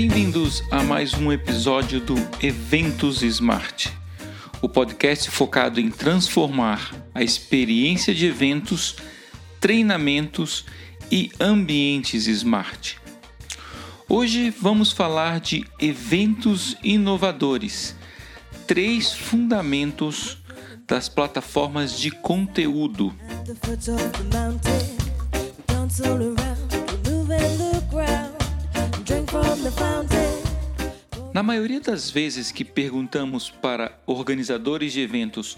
Bem-vindos a mais um episódio do Eventos Smart, o podcast focado em transformar a experiência de eventos, treinamentos e ambientes smart. Hoje vamos falar de eventos inovadores, três fundamentos das plataformas de conteúdo. Na maioria das vezes que perguntamos para organizadores de eventos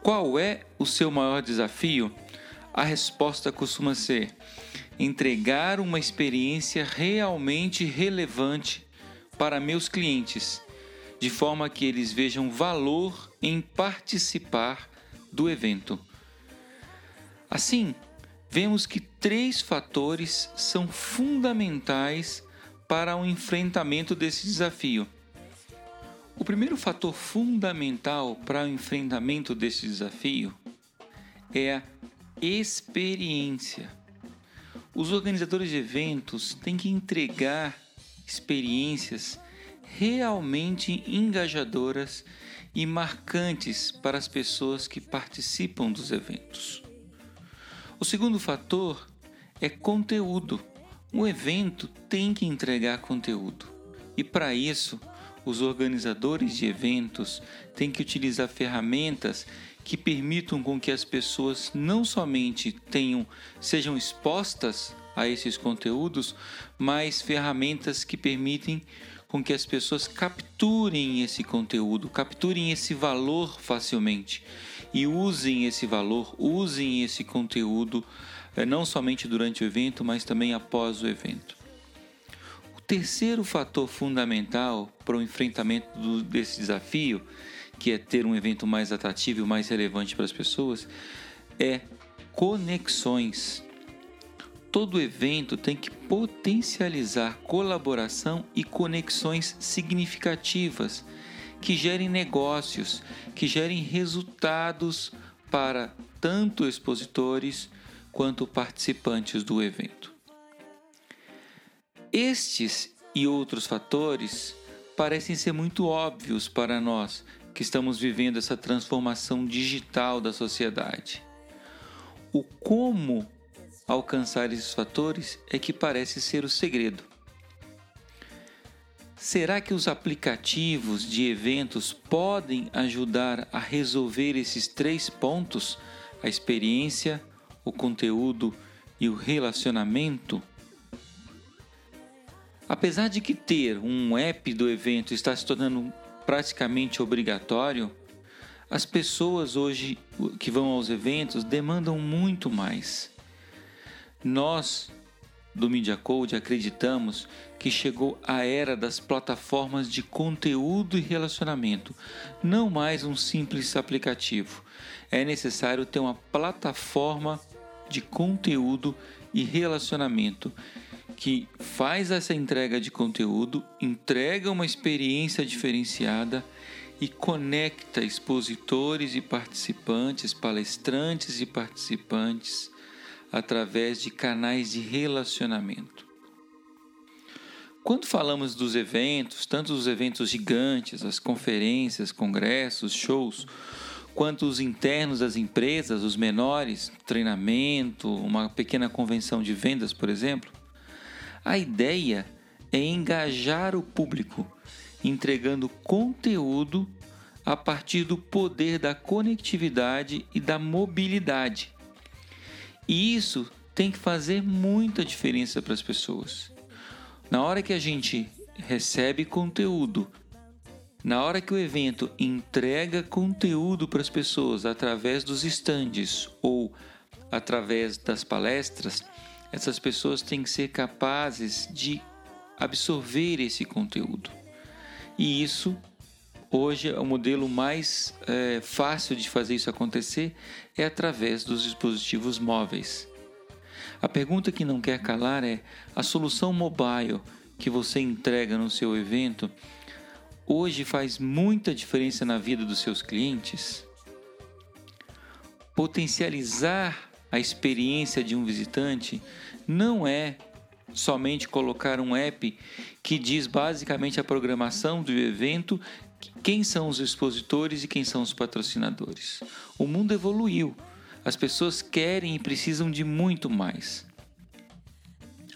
qual é o seu maior desafio, a resposta costuma ser entregar uma experiência realmente relevante para meus clientes, de forma que eles vejam valor em participar do evento. Assim, vemos que três fatores são fundamentais para o enfrentamento desse desafio. O primeiro fator fundamental para o enfrentamento desse desafio é a experiência. Os organizadores de eventos têm que entregar experiências realmente engajadoras e marcantes para as pessoas que participam dos eventos. O segundo fator é conteúdo. Um evento tem que entregar conteúdo. E para isso, os organizadores de eventos têm que utilizar ferramentas que permitam com que as pessoas não somente tenham sejam expostas a esses conteúdos, mas ferramentas que permitem com que as pessoas capturem esse conteúdo, capturem esse valor facilmente e usem esse valor, usem esse conteúdo eh, não somente durante o evento, mas também após o evento. Terceiro fator fundamental para o enfrentamento desse desafio que é ter um evento mais atrativo e mais relevante para as pessoas, é conexões. Todo evento tem que potencializar colaboração e conexões significativas que gerem negócios, que gerem resultados para tanto expositores quanto participantes do evento. Estes e outros fatores parecem ser muito óbvios para nós que estamos vivendo essa transformação digital da sociedade. O como alcançar esses fatores é que parece ser o segredo. Será que os aplicativos de eventos podem ajudar a resolver esses três pontos: a experiência, o conteúdo e o relacionamento? Apesar de que ter um app do evento está se tornando praticamente obrigatório, as pessoas hoje que vão aos eventos demandam muito mais. Nós do Media Code acreditamos que chegou a era das plataformas de conteúdo e relacionamento, não mais um simples aplicativo. É necessário ter uma plataforma de conteúdo e relacionamento que faz essa entrega de conteúdo, entrega uma experiência diferenciada e conecta expositores e participantes, palestrantes e participantes através de canais de relacionamento. Quando falamos dos eventos, tanto os eventos gigantes, as conferências, congressos, shows, quanto os internos das empresas, os menores, treinamento, uma pequena convenção de vendas, por exemplo, a ideia é engajar o público, entregando conteúdo a partir do poder da conectividade e da mobilidade. E isso tem que fazer muita diferença para as pessoas. Na hora que a gente recebe conteúdo, na hora que o evento entrega conteúdo para as pessoas através dos estandes ou através das palestras, essas pessoas têm que ser capazes de absorver esse conteúdo. E isso, hoje, é o modelo mais é, fácil de fazer isso acontecer é através dos dispositivos móveis. A pergunta que não quer calar é: a solução mobile que você entrega no seu evento hoje faz muita diferença na vida dos seus clientes? Potencializar a experiência de um visitante não é somente colocar um app que diz basicamente a programação do evento, quem são os expositores e quem são os patrocinadores. O mundo evoluiu. As pessoas querem e precisam de muito mais.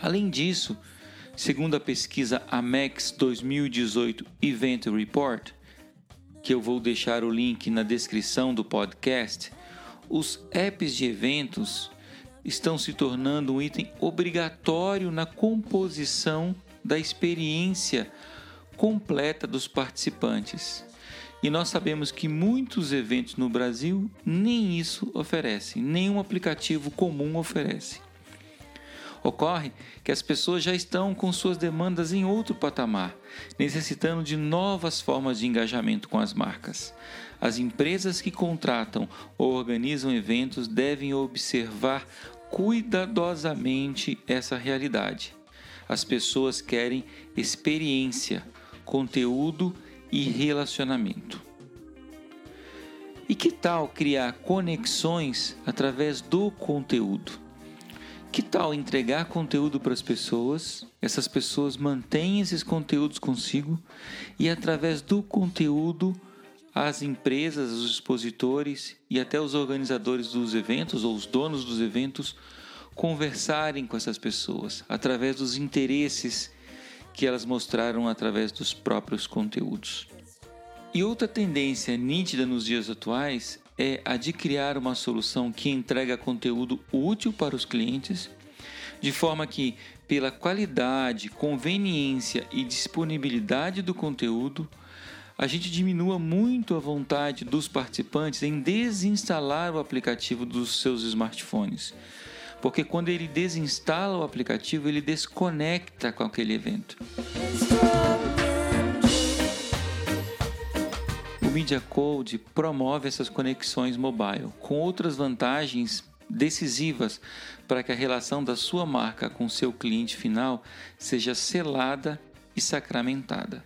Além disso, segundo a pesquisa Amex 2018 Event Report, que eu vou deixar o link na descrição do podcast, os apps de eventos estão se tornando um item obrigatório na composição da experiência completa dos participantes. E nós sabemos que muitos eventos no Brasil nem isso oferecem, nenhum aplicativo comum oferece. Ocorre que as pessoas já estão com suas demandas em outro patamar, necessitando de novas formas de engajamento com as marcas. As empresas que contratam ou organizam eventos devem observar cuidadosamente essa realidade. As pessoas querem experiência, conteúdo e relacionamento. E que tal criar conexões através do conteúdo? Que tal entregar conteúdo para as pessoas? Essas pessoas mantêm esses conteúdos consigo e através do conteúdo as empresas, os expositores e até os organizadores dos eventos ou os donos dos eventos conversarem com essas pessoas através dos interesses que elas mostraram através dos próprios conteúdos. E outra tendência nítida nos dias atuais é a de criar uma solução que entrega conteúdo útil para os clientes, de forma que, pela qualidade, conveniência e disponibilidade do conteúdo, a gente diminua muito a vontade dos participantes em desinstalar o aplicativo dos seus smartphones. Porque quando ele desinstala o aplicativo, ele desconecta com aquele evento. Media Code promove essas conexões mobile com outras vantagens decisivas para que a relação da sua marca com seu cliente final seja selada e sacramentada.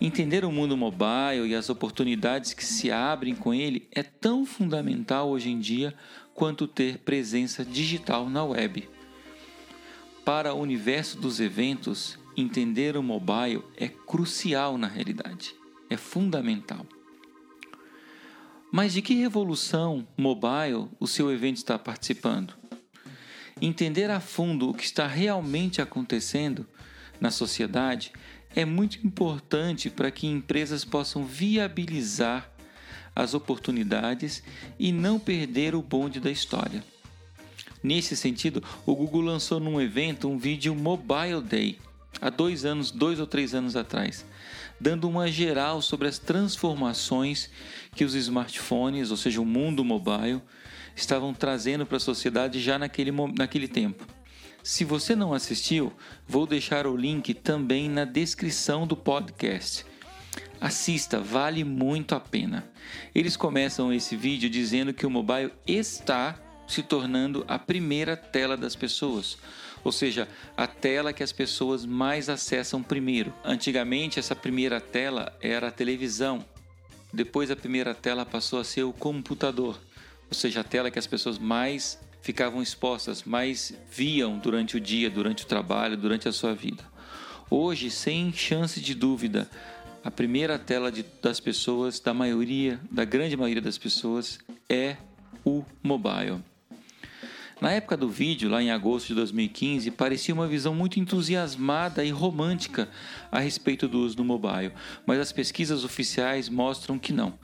Entender o mundo mobile e as oportunidades que se abrem com ele é tão fundamental hoje em dia quanto ter presença digital na web. Para o universo dos eventos, entender o mobile é crucial na realidade, é fundamental. Mas de que revolução mobile o seu evento está participando? Entender a fundo o que está realmente acontecendo na sociedade é muito importante para que empresas possam viabilizar as oportunidades e não perder o bonde da história. Nesse sentido, o Google lançou num evento um vídeo Mobile Day há dois anos, dois ou três anos atrás, dando uma geral sobre as transformações que os smartphones, ou seja, o mundo mobile, estavam trazendo para a sociedade já naquele, naquele tempo. Se você não assistiu, vou deixar o link também na descrição do podcast. Assista, vale muito a pena. Eles começam esse vídeo dizendo que o mobile está se tornando a primeira tela das pessoas, ou seja, a tela que as pessoas mais acessam primeiro. Antigamente, essa primeira tela era a televisão, depois, a primeira tela passou a ser o computador, ou seja, a tela que as pessoas mais ficavam expostas, mais viam durante o dia, durante o trabalho, durante a sua vida. Hoje, sem chance de dúvida, a primeira tela de, das pessoas, da maioria, da grande maioria das pessoas, é o mobile. Na época do vídeo, lá em agosto de 2015, parecia uma visão muito entusiasmada e romântica a respeito do uso do mobile, mas as pesquisas oficiais mostram que não.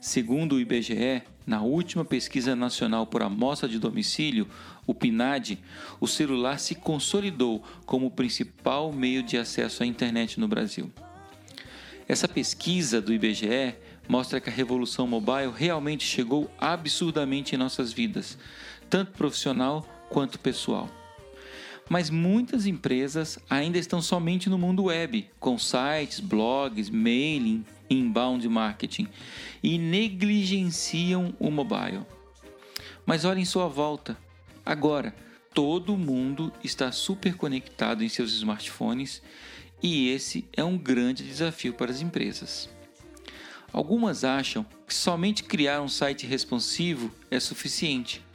Segundo o IBGE, na última pesquisa nacional por amostra de domicílio, o PNAD, o celular se consolidou como o principal meio de acesso à internet no Brasil. Essa pesquisa do IBGE mostra que a revolução mobile realmente chegou absurdamente em nossas vidas, tanto profissional quanto pessoal. Mas muitas empresas ainda estão somente no mundo web, com sites, blogs, mailing, inbound marketing e negligenciam o mobile. Mas olhem sua volta. Agora, todo mundo está super conectado em seus smartphones e esse é um grande desafio para as empresas. Algumas acham que somente criar um site responsivo é suficiente,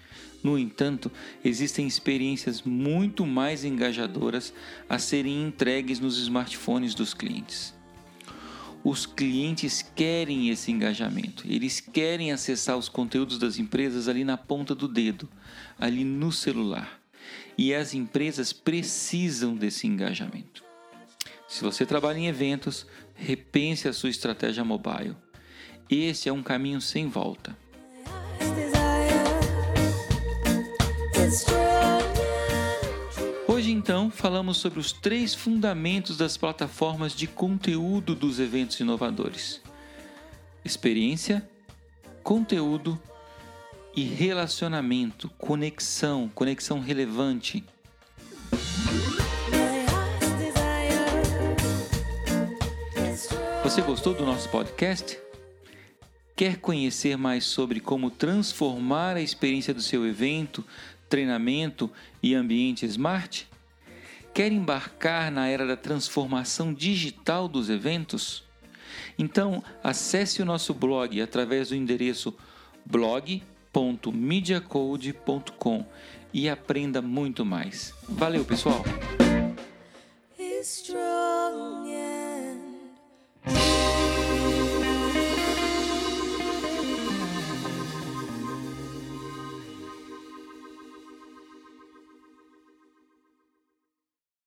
No entanto, existem experiências muito mais engajadoras a serem entregues nos smartphones dos clientes. Os clientes querem esse engajamento, eles querem acessar os conteúdos das empresas ali na ponta do dedo, ali no celular. E as empresas precisam desse engajamento. Se você trabalha em eventos, repense a sua estratégia mobile. Esse é um caminho sem volta. Então, falamos sobre os três fundamentos das plataformas de conteúdo dos eventos inovadores: experiência, conteúdo e relacionamento, conexão, conexão relevante. Você gostou do nosso podcast? Quer conhecer mais sobre como transformar a experiência do seu evento, treinamento e ambiente smart? Quer embarcar na era da transformação digital dos eventos? Então, acesse o nosso blog através do endereço blog.mediacode.com e aprenda muito mais. Valeu, pessoal!